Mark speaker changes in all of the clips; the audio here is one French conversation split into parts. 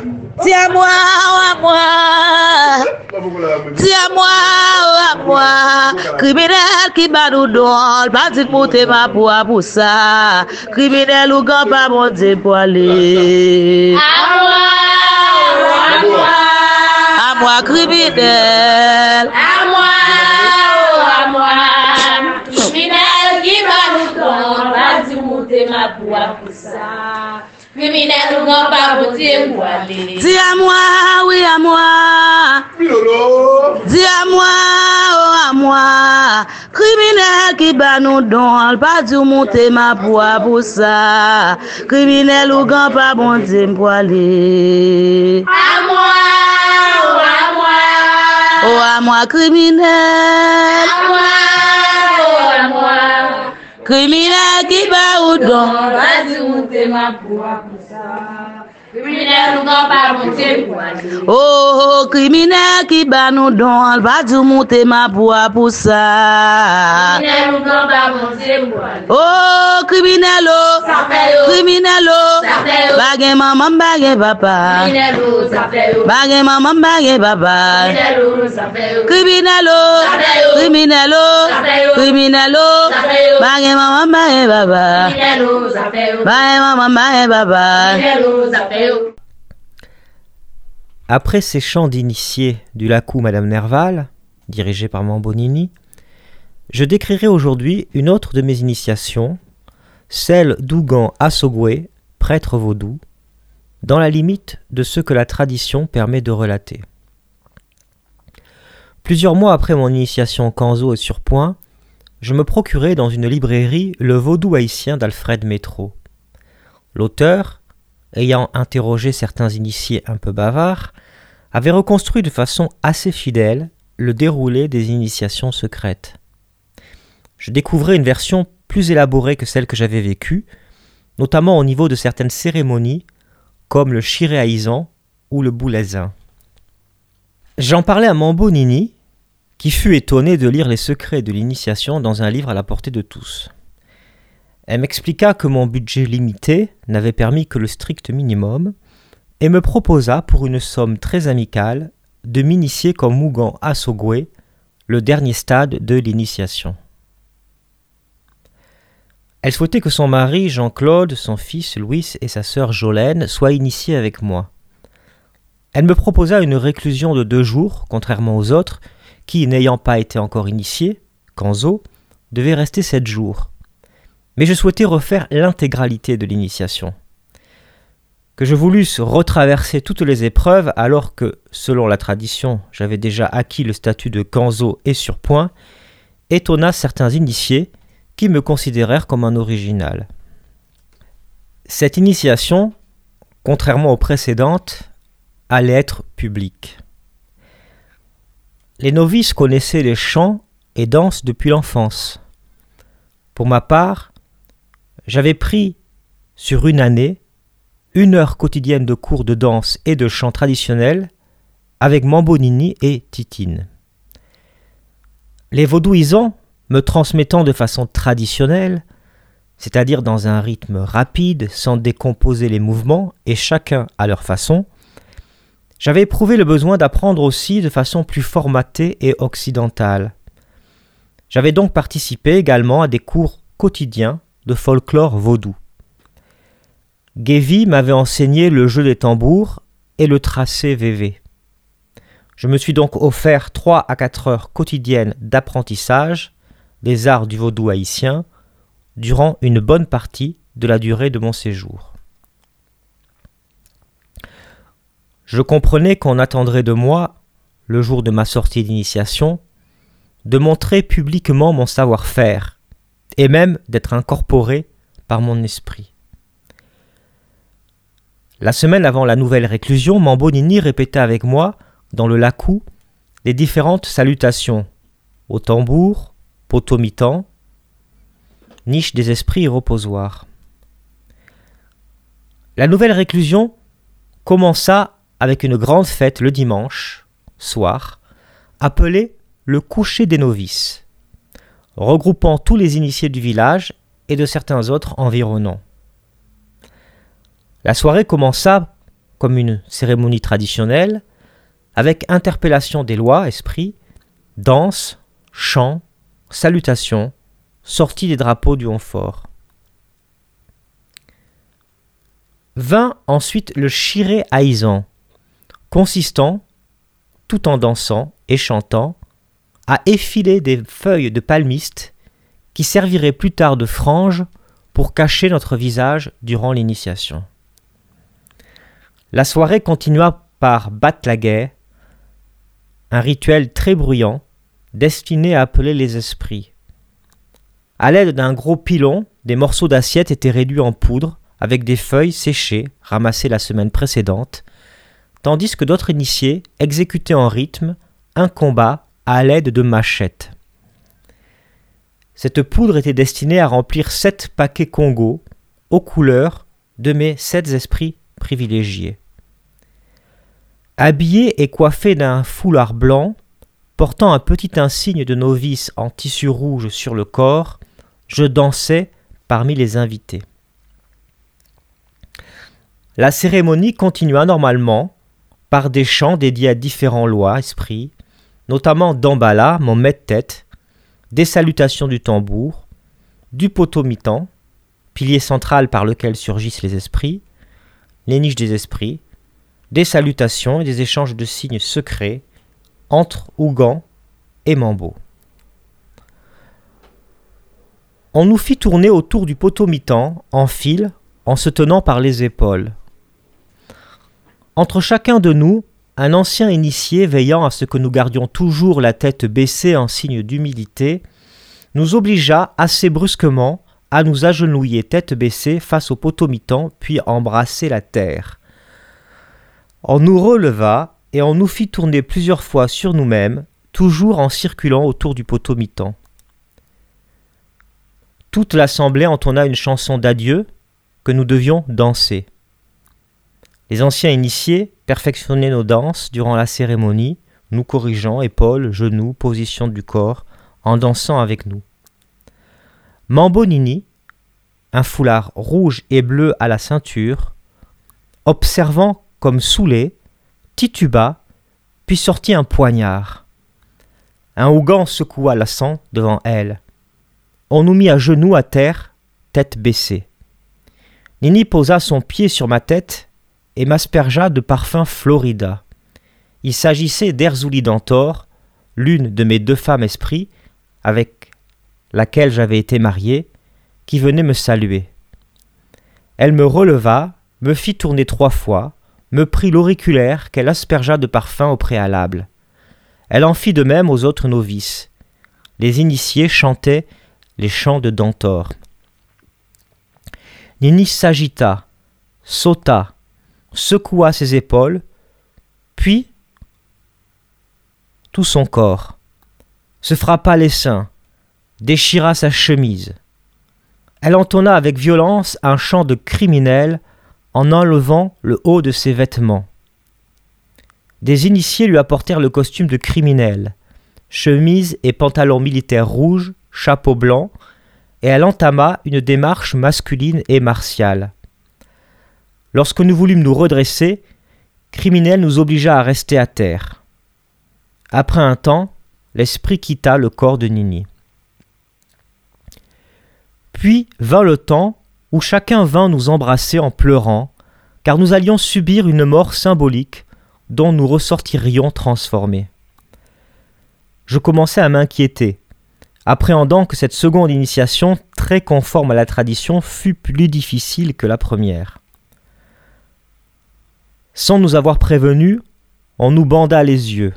Speaker 1: Ti a mwa ou a mwa, ti a mwa ou a mwa, kriminel ki ban ou don, patit
Speaker 2: mwote ma pou a
Speaker 1: pou sa, kriminel
Speaker 2: ou gan pa mwote pou ale. A mwa ou a mwa, a mwa kriminel, a mwa ou a mwa, kriminel ki ban
Speaker 1: ou don, patit mwote ma pou a pou sa. Kriminel ou gon pa bote ou ale. Di a mwa, oui a mwa. Bilolo. Di a mwa, oh a mwa. Kriminel ki ba
Speaker 2: nou don, al pa
Speaker 1: di ou oh, oh,
Speaker 2: monte ma pou a
Speaker 1: pou sa. Kriminel ou
Speaker 2: gon pa bote ou ale. A mwa,
Speaker 1: oh a mwa. Oh a mwa kriminel. A mwa, oh a mwa. Kriminel ki
Speaker 2: ba ou don, al pa di
Speaker 1: ou monte ma
Speaker 2: pou a pou
Speaker 1: sa. Oh,
Speaker 2: oh krimine ki
Speaker 1: ba nou don, va
Speaker 2: di mouti ma pou apou
Speaker 1: sa. Oh,
Speaker 2: krimine
Speaker 1: lo, oh,
Speaker 2: krimine
Speaker 1: lo, oh.
Speaker 2: bagye maman bagye
Speaker 1: papa. Bagye maman bagye papa.
Speaker 2: Krimine lo, krimine lo, krimine
Speaker 1: lo, bagye maman bagye papa.
Speaker 2: Bagye maman bagye papa.
Speaker 3: Après ces chants d'initiés du Lacou Madame Nerval, dirigé par Mambonini, je décrirai aujourd'hui une autre de mes initiations, celle d'Ougan Assogwe, prêtre vaudou, dans la limite de ce que la tradition permet de relater. Plusieurs mois après mon initiation Kanzo et Surpoint, je me procurai dans une librairie le vaudou haïtien d'Alfred Métro. L'auteur, ayant interrogé certains initiés un peu bavards, avait reconstruit de façon assez fidèle le déroulé des initiations secrètes. Je découvrais une version plus élaborée que celle que j'avais vécue, notamment au niveau de certaines cérémonies, comme le chiréaïsan ou le boulaisin. J'en parlais à Mambo Nini, qui fut étonné de lire les secrets de l'initiation dans un livre à la portée de tous. Elle m'expliqua que mon budget limité n'avait permis que le strict minimum, et me proposa, pour une somme très amicale, de m'initier comme Mougan Assogwe, le dernier stade de l'initiation. Elle souhaitait que son mari Jean-Claude, son fils Louis et sa sœur Jolène soient initiés avec moi. Elle me proposa une réclusion de deux jours, contrairement aux autres, qui, n'ayant pas été encore initiés, Kanzo, devaient rester sept jours. Mais je souhaitais refaire l'intégralité de l'initiation que je voulusse retraverser toutes les épreuves alors que, selon la tradition, j'avais déjà acquis le statut de Kanzo et surpoint, étonna certains initiés qui me considérèrent comme un original. Cette initiation, contrairement aux précédentes, allait être publique. Les novices connaissaient les chants et danses depuis l'enfance. Pour ma part, j'avais pris sur une année une heure quotidienne de cours de danse et de chant traditionnel avec Mambonini et Titine. Les vaudouisants, me transmettant de façon traditionnelle, c'est-à-dire dans un rythme rapide, sans décomposer les mouvements, et chacun à leur façon, j'avais éprouvé le besoin d'apprendre aussi de façon plus formatée et occidentale. J'avais donc participé également à des cours quotidiens de folklore vaudou. Gevi m'avait enseigné le jeu des tambours et le tracé VV. Je me suis donc offert 3 à 4 heures quotidiennes d'apprentissage des arts du vaudou haïtien durant une bonne partie de la durée de mon séjour. Je comprenais qu'on attendrait de moi, le jour de ma sortie d'initiation, de montrer publiquement mon savoir-faire, et même d'être incorporé par mon esprit. La semaine avant la nouvelle réclusion, Mambonini répétait avec moi, dans le lacou, les différentes salutations au tambour, potomitan, niche des esprits et reposoir. La nouvelle réclusion commença avec une grande fête le dimanche, soir, appelée le coucher des novices, regroupant tous les initiés du village et de certains autres environnants. La soirée commença comme une cérémonie traditionnelle, avec interpellation des lois, esprit, danse, chant, salutation, sortie des drapeaux du Honfort. Vint ensuite le chiré haïsant, consistant, tout en dansant et chantant, à effiler des feuilles de palmiste qui serviraient plus tard de franges pour cacher notre visage durant l'initiation. La soirée continua par Batlaguet, un rituel très bruyant destiné à appeler les esprits. À l'aide d'un gros pilon, des morceaux d'assiette étaient réduits en poudre avec des feuilles séchées ramassées la semaine précédente, tandis que d'autres initiés exécutaient en rythme un combat à l'aide de machettes. Cette poudre était destinée à remplir sept paquets Congo aux couleurs de mes sept esprits privilégiés. Habillé et coiffé d'un foulard blanc, portant un petit insigne de novice en tissu rouge sur le corps, je dansais parmi les invités. La cérémonie continua normalement par des chants dédiés à différents lois, esprits, notamment d'Ambala, mon maître-tête, des salutations du tambour, du potomitan, pilier central par lequel surgissent les esprits, les niches des esprits, des salutations et des échanges de signes secrets entre Ougan et Mambo. On nous fit tourner autour du potomitan en file en se tenant par les épaules. Entre chacun de nous, un ancien initié veillant à ce que nous gardions toujours la tête baissée en signe d'humilité, nous obligea assez brusquement à nous agenouiller tête baissée face au potomitan, puis embrasser la terre. On nous releva et on nous fit tourner plusieurs fois sur nous-mêmes, toujours en circulant autour du potomitan. Toute l'assemblée entonna une chanson d'adieu que nous devions danser. Les anciens initiés perfectionnaient nos danses durant la cérémonie, nous corrigeant épaules, genoux, position du corps, en dansant avec nous. Mambonini, un foulard rouge et bleu à la ceinture, observant comme saoulé, tituba, puis sortit un poignard. Un Ougan secoua la sang devant elle. On nous mit à genoux à terre, tête baissée. Nini posa son pied sur ma tête et m'aspergea de parfum Florida. Il s'agissait d'Erzuli Dantor, l'une de mes deux femmes esprits, avec laquelle j'avais été marié, qui venait me saluer. Elle me releva, me fit tourner trois fois, me prit l'auriculaire qu'elle aspergea de parfum au préalable. Elle en fit de même aux autres novices. Les initiés chantaient les chants de Dantor. Nini s'agita, sauta, secoua ses épaules, puis tout son corps, se frappa les seins, déchira sa chemise. Elle entonna avec violence un chant de criminel en enlevant le haut de ses vêtements. Des initiés lui apportèrent le costume de criminel, chemise et pantalon militaire rouge, chapeau blanc, et elle entama une démarche masculine et martiale. Lorsque nous voulûmes nous redresser, Criminel nous obligea à rester à terre. Après un temps, l'esprit quitta le corps de Nini. Puis vint le temps où chacun vint nous embrasser en pleurant, car nous allions subir une mort symbolique dont nous ressortirions transformés. Je commençais à m'inquiéter, appréhendant que cette seconde initiation, très conforme à la tradition, fût plus difficile que la première. Sans nous avoir prévenus, on nous banda les yeux.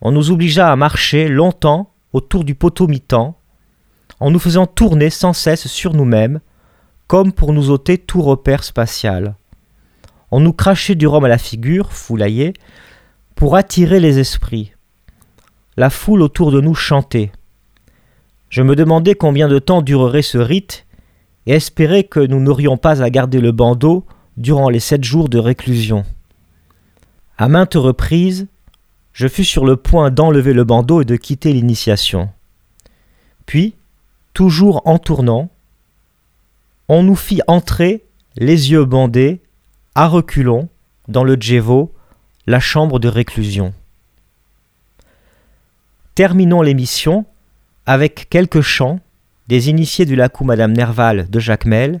Speaker 3: On nous obligea à marcher longtemps autour du poteau mi-temps, en nous faisant tourner sans cesse sur nous-mêmes, comme pour nous ôter tout repère spatial. On nous crachait du rhum à la figure, foulaillé, pour attirer les esprits. La foule autour de nous chantait. Je me demandais combien de temps durerait ce rite et espérais que nous n'aurions pas à garder le bandeau durant les sept jours de réclusion. À maintes reprises, je fus sur le point d'enlever le bandeau et de quitter l'initiation. Puis, toujours en tournant, on nous fit entrer, les yeux bandés, à reculons, dans le Djevo, la chambre de réclusion. Terminons l'émission avec quelques chants des initiés du lacou Madame Nerval de Jacmel,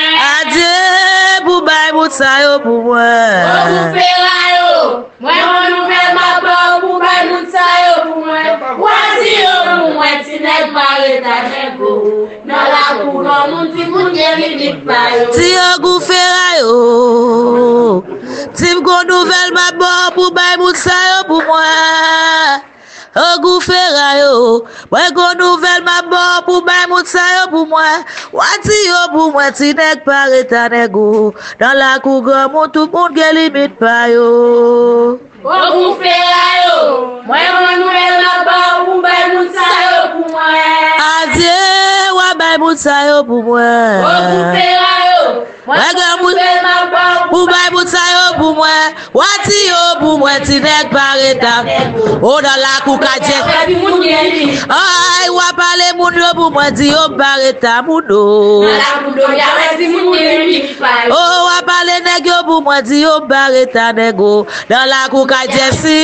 Speaker 1: wout sa yo pou mwen. Ou pou fera yo, mwen mwen nou mwen mabwa ou pou bay wout sa yo pou mwen. Wati yo pou mwen, ti neg pare ta jen kou. Nan la kou nan moun ti moun geni dik pa yo.
Speaker 2: Ti yo pou fera yo, ti mgon nou mwen
Speaker 1: mabwa ou pou bay wout sa yo pou mwen.
Speaker 2: Ou pou fera yo. Mwen kon nouvel mabou pou mwen moutsa yo pou mwen, wati yo pou mwen ti nek pare tanek go, nan la kou gwa moun tout moun gen limit pa yo.
Speaker 1: Mwen pou fe la yo, mwen kon nouvel mabou pou mwen moutsa yo pou mwen, adye wabay moutsa yo
Speaker 2: pou mwen. Mwen pou fe la yo. Mwen
Speaker 1: gen
Speaker 2: mwen
Speaker 1: pou bay boutay yo pou mwen, wati yo pou mwen ti nek paretan. O dan la kou kaje, ay wapale moun yo pou mwen di yo paretan moun do.
Speaker 2: O wapale nek yo
Speaker 1: pou mwen di yo paretan nego, dan la kou kaje si.